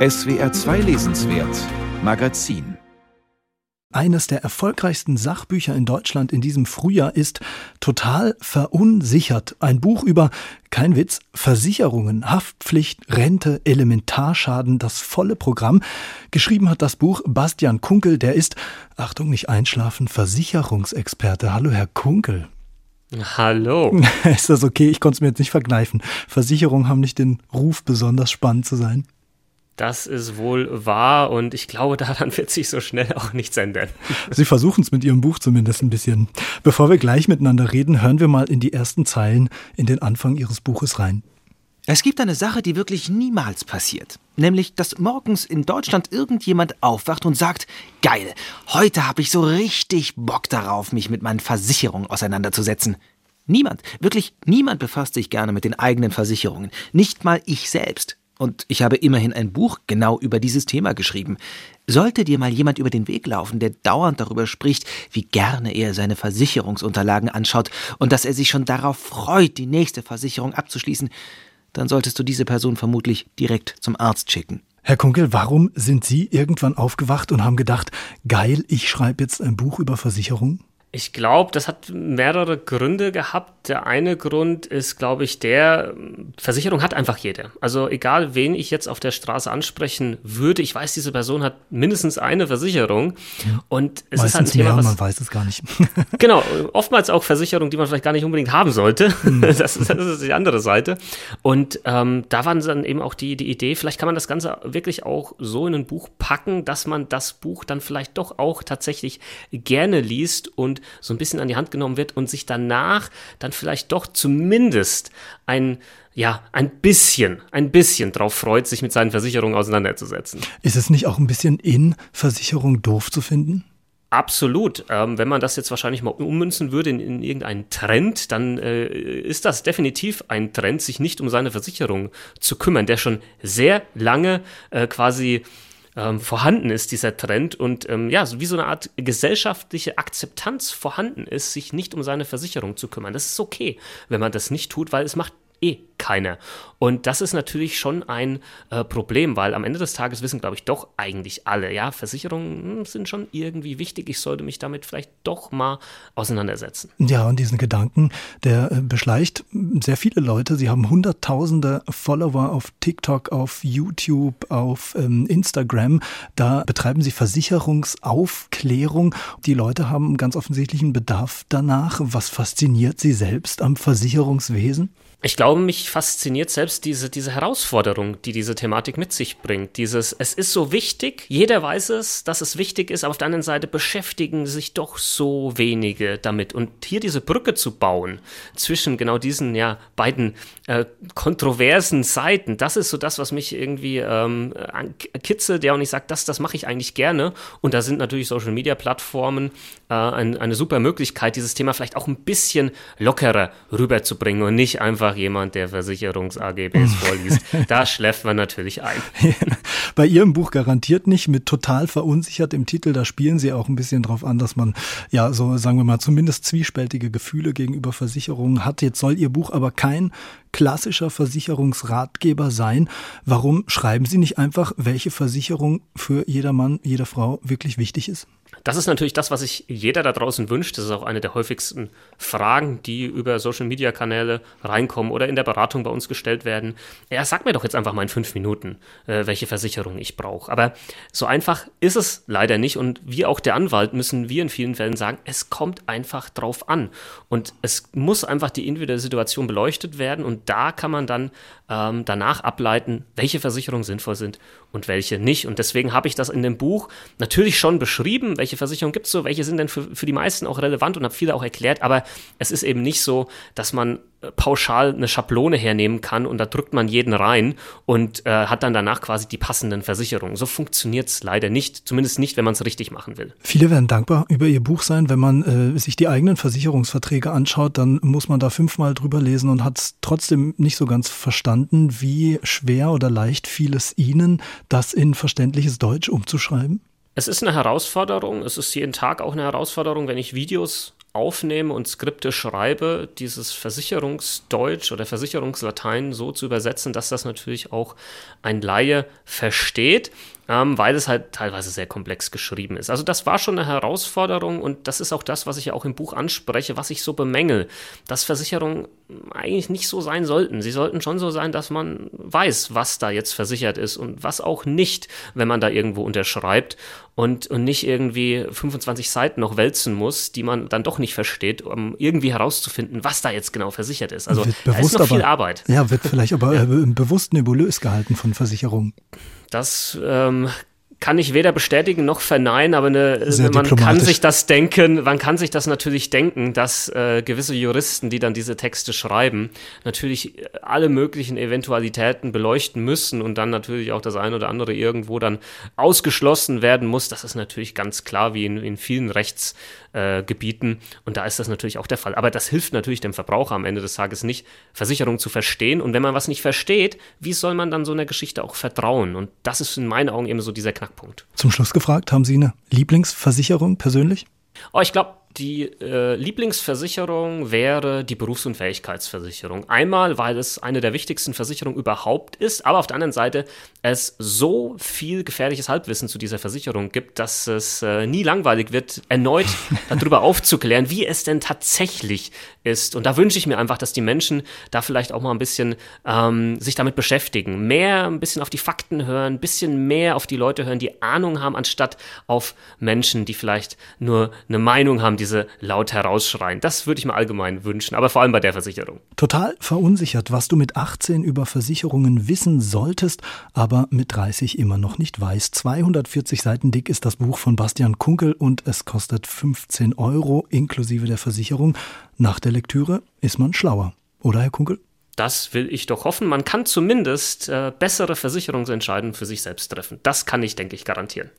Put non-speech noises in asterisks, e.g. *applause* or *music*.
SWR 2 Lesenswert Magazin eines der erfolgreichsten Sachbücher in Deutschland in diesem Frühjahr ist Total verunsichert. Ein Buch über, kein Witz, Versicherungen, Haftpflicht, Rente, Elementarschaden, das volle Programm. Geschrieben hat das Buch Bastian Kunkel, der ist, Achtung, nicht einschlafen, Versicherungsexperte. Hallo, Herr Kunkel. Hallo. *laughs* Ist das okay? Ich konnte es mir jetzt nicht vergleichen. Versicherungen haben nicht den Ruf, besonders spannend zu sein. Das ist wohl wahr und ich glaube, *laughs* daran wird sich so schnell auch nichts ändern. Sie versuchen es mit Ihrem Buch zumindest ein bisschen. Bevor wir gleich miteinander reden, hören wir mal in die ersten Zeilen in den Anfang Ihres Buches rein. Es gibt eine Sache, die wirklich niemals passiert. Nämlich, dass morgens in Deutschland irgendjemand aufwacht und sagt, geil, heute habe ich so richtig Bock darauf, mich mit meinen Versicherungen auseinanderzusetzen. Niemand, wirklich niemand befasst sich gerne mit den eigenen Versicherungen. Nicht mal ich selbst. Und ich habe immerhin ein Buch genau über dieses Thema geschrieben. Sollte dir mal jemand über den Weg laufen, der dauernd darüber spricht, wie gerne er seine Versicherungsunterlagen anschaut und dass er sich schon darauf freut, die nächste Versicherung abzuschließen, dann solltest du diese Person vermutlich direkt zum Arzt schicken. Herr Kunkel, warum sind Sie irgendwann aufgewacht und haben gedacht, geil, ich schreibe jetzt ein Buch über Versicherungen? Ich glaube, das hat mehrere Gründe gehabt. Der eine Grund ist, glaube ich, der, Versicherung hat einfach jeder. Also egal, wen ich jetzt auf der Straße ansprechen würde, ich weiß, diese Person hat mindestens eine Versicherung. Und es Meistens ist halt ein Thema, mehr, was, man weiß es gar nicht. *laughs* genau, oftmals auch Versicherungen, die man vielleicht gar nicht unbedingt haben sollte. Mhm. *laughs* Das, ist, das, ist, die andere Seite. Und ähm, da war dann eben auch die, die Idee, vielleicht kann man das Ganze wirklich auch so in ein Buch packen, dass man das Buch dann vielleicht doch auch tatsächlich gerne liest und so ein bisschen an die Hand genommen wird und sich danach dann vielleicht doch zumindest ein ja, ein bisschen, ein bisschen drauf freut, sich mit seinen Versicherungen auseinanderzusetzen. Ist es nicht auch ein bisschen in Versicherung doof zu finden? Absolut. Ähm, wenn man das jetzt wahrscheinlich mal ummünzen würde in, in irgendeinen Trend, dann äh, ist das definitiv ein Trend, sich nicht um seine Versicherung zu kümmern, der schon sehr lange äh, quasi ähm, vorhanden ist, dieser Trend und ähm, ja, wie so eine Art gesellschaftliche Akzeptanz vorhanden ist, sich nicht um seine Versicherung zu kümmern. Das ist okay, wenn man das nicht tut, weil es macht eh keiner. Und das ist natürlich schon ein äh, Problem, weil am Ende des Tages wissen, glaube ich, doch eigentlich alle, ja, Versicherungen hm, sind schon irgendwie wichtig. Ich sollte mich damit vielleicht doch mal auseinandersetzen. Ja, und diesen Gedanken, der äh, beschleicht sehr viele Leute. Sie haben hunderttausende Follower auf TikTok, auf YouTube, auf ähm, Instagram. Da betreiben sie Versicherungsaufklärung. Die Leute haben ganz offensichtlichen Bedarf danach. Was fasziniert sie selbst am Versicherungswesen? Ich glaube, mich fasziniert selbst diese, diese Herausforderung, die diese Thematik mit sich bringt. Dieses, es ist so wichtig, jeder weiß es, dass es wichtig ist, aber auf der anderen Seite beschäftigen sich doch so wenige damit. Und hier diese Brücke zu bauen zwischen genau diesen ja, beiden äh, kontroversen Seiten, das ist so das, was mich irgendwie ähm, kitzelt, ja, und ich sage, das, das mache ich eigentlich gerne. Und da sind natürlich Social Media Plattformen äh, ein, eine super Möglichkeit, dieses Thema vielleicht auch ein bisschen lockerer rüberzubringen und nicht einfach jemand, der Versicherungs-AGBs vorliest. Da *laughs* schläft man natürlich ein. Bei Ihrem Buch garantiert nicht, mit total verunsichert im Titel, da spielen Sie auch ein bisschen drauf an, dass man, ja, so sagen wir mal, zumindest zwiespältige Gefühle gegenüber Versicherungen hat. Jetzt soll Ihr Buch aber kein klassischer Versicherungsratgeber sein. Warum schreiben Sie nicht einfach, welche Versicherung für jeder Mann, jede Frau wirklich wichtig ist? Das ist natürlich das, was sich jeder da draußen wünscht. Das ist auch eine der häufigsten Fragen, die über Social-Media-Kanäle reinkommen oder in der Beratung bei uns gestellt werden. Ja, sag mir doch jetzt einfach mal in fünf Minuten, äh, welche Versicherung ich brauche. Aber so einfach ist es leider nicht. Und wie auch der Anwalt müssen wir in vielen Fällen sagen, es kommt einfach drauf an. Und es muss einfach die individuelle Situation beleuchtet werden. Und da kann man dann ähm, danach ableiten, welche Versicherungen sinnvoll sind und welche nicht. Und deswegen habe ich das in dem Buch natürlich schon beschrieben, welche Versicherungen gibt es so, welche sind denn für, für die meisten auch relevant und habe viele auch erklärt, aber es ist eben nicht so, dass man äh, pauschal eine Schablone hernehmen kann und da drückt man jeden rein und äh, hat dann danach quasi die passenden Versicherungen. So funktioniert es leider nicht, zumindest nicht, wenn man es richtig machen will. Viele werden dankbar über ihr Buch sein. Wenn man äh, sich die eigenen Versicherungsverträge anschaut, dann muss man da fünfmal drüber lesen und hat es trotzdem nicht so ganz verstanden, wie schwer oder leicht fiel es Ihnen, das in verständliches Deutsch umzuschreiben? Es ist eine Herausforderung. Es ist jeden Tag auch eine Herausforderung, wenn ich Videos aufnehme und Skripte schreibe, dieses Versicherungsdeutsch oder Versicherungslatein so zu übersetzen, dass das natürlich auch ein Laie versteht ähm, weil es halt teilweise sehr komplex geschrieben ist. Also das war schon eine Herausforderung und das ist auch das, was ich ja auch im Buch anspreche, was ich so bemängel, dass Versicherungen eigentlich nicht so sein sollten. Sie sollten schon so sein, dass man weiß, was da jetzt versichert ist und was auch nicht, wenn man da irgendwo unterschreibt und, und nicht irgendwie 25 Seiten noch wälzen muss, die man dann doch nicht versteht, um irgendwie herauszufinden, was da jetzt genau versichert ist. Also da ist noch aber, viel Arbeit. Ja, wird vielleicht aber ja. Äh, bewusst nebulös gehalten von Versicherungen. Das ähm, kann ich weder bestätigen noch verneinen, aber eine, man kann sich das denken, man kann sich das natürlich denken, dass äh, gewisse Juristen, die dann diese Texte schreiben, natürlich äh, alle möglichen Eventualitäten beleuchten müssen und dann natürlich auch das eine oder andere irgendwo dann ausgeschlossen werden muss. Das ist natürlich ganz klar, wie in, in vielen Rechtsgebieten. Äh, und da ist das natürlich auch der Fall. Aber das hilft natürlich dem Verbraucher am Ende des Tages nicht, Versicherungen zu verstehen. Und wenn man was nicht versteht, wie soll man dann so einer Geschichte auch vertrauen? Und das ist in meinen Augen eben so dieser Knackpunkt. Knackpunkt. Zum Schluss gefragt, haben Sie eine Lieblingsversicherung persönlich? Oh, ich glaube, die äh, Lieblingsversicherung wäre die Berufsunfähigkeitsversicherung. Einmal, weil es eine der wichtigsten Versicherungen überhaupt ist, aber auf der anderen Seite es so viel gefährliches Halbwissen zu dieser Versicherung gibt, dass es äh, nie langweilig wird, erneut *laughs* darüber aufzuklären, wie es denn tatsächlich ist. Und da wünsche ich mir einfach, dass die Menschen da vielleicht auch mal ein bisschen ähm, sich damit beschäftigen, mehr ein bisschen auf die Fakten hören, ein bisschen mehr auf die Leute hören, die Ahnung haben, anstatt auf Menschen, die vielleicht nur eine Meinung haben, diese laut herausschreien. Das würde ich mir allgemein wünschen, aber vor allem bei der Versicherung. Total verunsichert, was du mit 18 über Versicherungen wissen solltest, aber mit 30 immer noch nicht weißt. 240 Seiten dick ist das Buch von Bastian Kunkel und es kostet 15 Euro inklusive der Versicherung. Nach der Lektüre ist man schlauer. Oder, Herr Kunkel? Das will ich doch hoffen. Man kann zumindest äh, bessere Versicherungsentscheidungen für sich selbst treffen. Das kann ich, denke ich, garantieren.